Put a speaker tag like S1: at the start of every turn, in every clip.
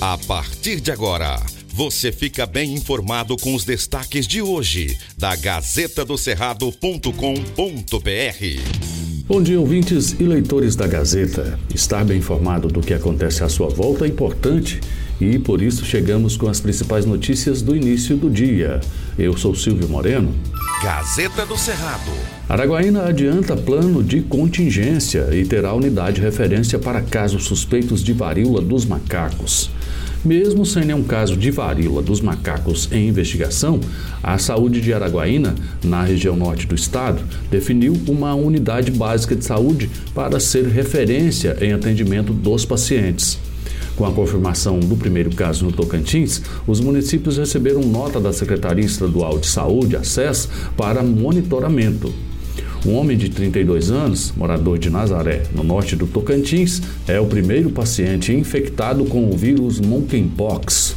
S1: A partir de agora, você fica bem informado com os destaques de hoje da Gazeta do Cerrado.com.br.
S2: Bom dia, ouvintes e leitores da Gazeta. Estar bem informado do que acontece à sua volta é importante e por isso chegamos com as principais notícias do início do dia. Eu sou Silvio Moreno.
S1: Gazeta do Cerrado.
S2: Araguaína adianta plano de contingência e terá unidade de referência para casos suspeitos de varíola dos macacos. Mesmo sem nenhum caso de varíola dos macacos em investigação, a saúde de Araguaína, na região norte do estado, definiu uma unidade básica de saúde para ser referência em atendimento dos pacientes. Com a confirmação do primeiro caso no Tocantins, os municípios receberam nota da Secretaria Estadual de Saúde, ACES, para monitoramento. Um homem de 32 anos, morador de Nazaré, no norte do Tocantins, é o primeiro paciente infectado com o vírus monkeypox.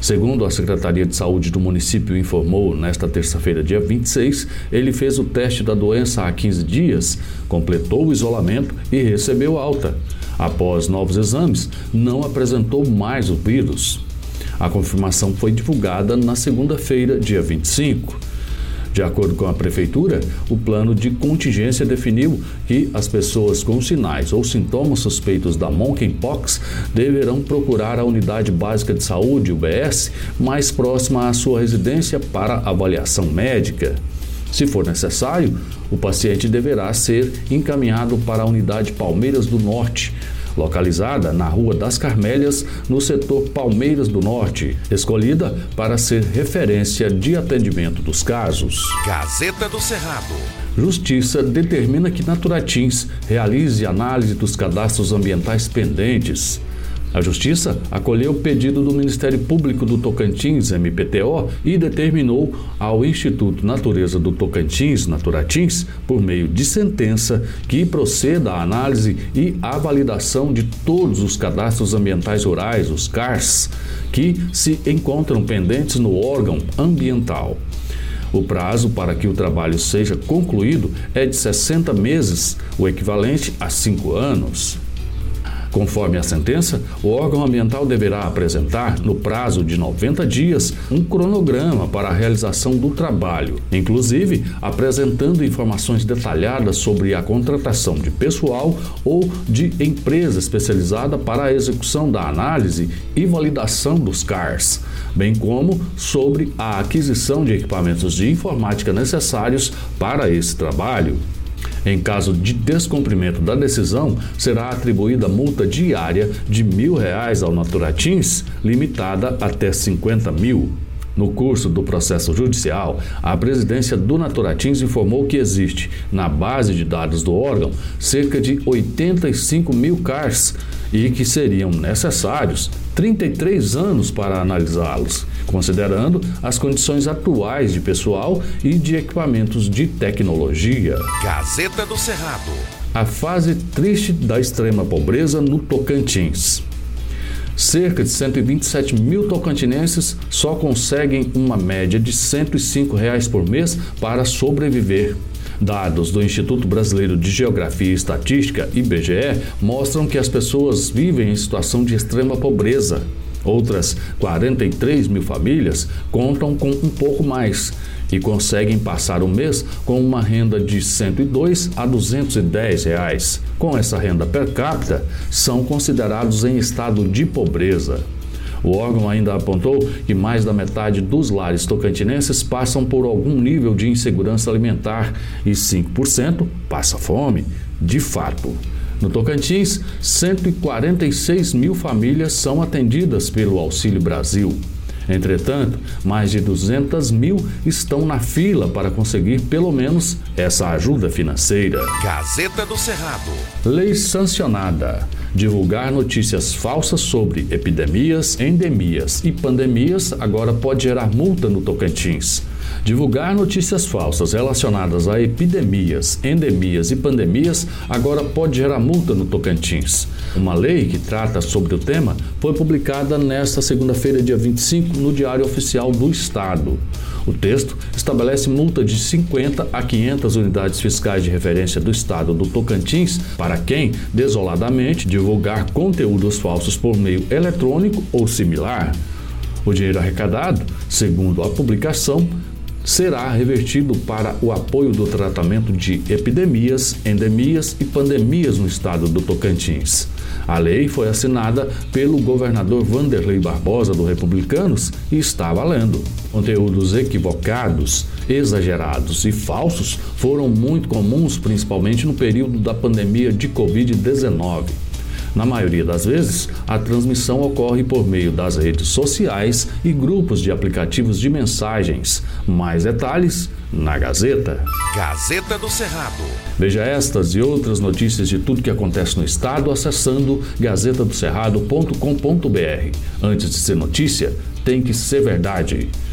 S2: Segundo a Secretaria de Saúde do município informou nesta terça-feira, dia 26, ele fez o teste da doença há 15 dias, completou o isolamento e recebeu alta. Após novos exames, não apresentou mais o vírus. A confirmação foi divulgada na segunda-feira, dia 25. De acordo com a Prefeitura, o plano de contingência definiu que as pessoas com sinais ou sintomas suspeitos da monkeypox deverão procurar a Unidade Básica de Saúde, UBS, mais próxima à sua residência para avaliação médica. Se for necessário, o paciente deverá ser encaminhado para a Unidade Palmeiras do Norte, localizada na Rua das Carmélias, no setor Palmeiras do Norte, escolhida para ser referência de atendimento dos casos.
S1: Gazeta do Cerrado.
S2: Justiça determina que Naturatins realize análise dos cadastros ambientais pendentes. A Justiça acolheu o pedido do Ministério Público do Tocantins, MPTO, e determinou ao Instituto Natureza do Tocantins, Naturatins, por meio de sentença, que proceda à análise e à validação de todos os cadastros ambientais rurais, os CARS, que se encontram pendentes no órgão ambiental. O prazo para que o trabalho seja concluído é de 60 meses, o equivalente a cinco anos. Conforme a sentença, o órgão ambiental deverá apresentar, no prazo de 90 dias, um cronograma para a realização do trabalho, inclusive apresentando informações detalhadas sobre a contratação de pessoal ou de empresa especializada para a execução da análise e validação dos CARs, bem como sobre a aquisição de equipamentos de informática necessários para esse trabalho. Em caso de descumprimento da decisão, será atribuída multa diária de mil reais ao Naturatins, limitada até 50 mil. No curso do processo judicial, a presidência do Naturatins informou que existe, na base de dados do órgão, cerca de 85 mil CARs e que seriam necessários 33 anos para analisá-los, considerando as condições atuais de pessoal e de equipamentos de tecnologia.
S1: Gazeta do Cerrado.
S2: A fase triste da extrema pobreza no Tocantins. Cerca de 127 mil tocantinenses só conseguem uma média de 105 reais por mês para sobreviver. Dados do Instituto Brasileiro de Geografia e Estatística, IBGE, mostram que as pessoas vivem em situação de extrema pobreza. Outras 43 mil famílias contam com um pouco mais e conseguem passar o mês com uma renda de 102 a 210 reais. Com essa renda per capita, são considerados em estado de pobreza. O órgão ainda apontou que mais da metade dos lares tocantinenses passam por algum nível de insegurança alimentar e 5% passa fome, de fato. No Tocantins, 146 mil famílias são atendidas pelo Auxílio Brasil. Entretanto, mais de 200 mil estão na fila para conseguir pelo menos essa ajuda financeira.
S1: Gazeta do Cerrado.
S2: Lei sancionada. Divulgar notícias falsas sobre epidemias, endemias e pandemias agora pode gerar multa no Tocantins. Divulgar notícias falsas relacionadas a epidemias, endemias e pandemias agora pode gerar multa no Tocantins. Uma lei que trata sobre o tema foi publicada nesta segunda-feira, dia 25, no Diário Oficial do Estado. O texto estabelece multa de 50 a 500 unidades fiscais de referência do Estado do Tocantins para quem, desoladamente, divulgar conteúdos falsos por meio eletrônico ou similar. O dinheiro arrecadado, segundo a publicação, será revertido para o apoio do tratamento de epidemias, endemias e pandemias no estado do Tocantins. A lei foi assinada pelo governador Vanderlei Barbosa do Republicanos e está valendo. Conteúdos equivocados, exagerados e falsos foram muito comuns, principalmente no período da pandemia de Covid-19. Na maioria das vezes, a transmissão ocorre por meio das redes sociais e grupos de aplicativos de mensagens. Mais detalhes na Gazeta.
S1: Gazeta do Cerrado.
S2: Veja estas e outras notícias de tudo que acontece no estado acessando gazetadocerrado.com.br. Antes de ser notícia, tem que ser verdade.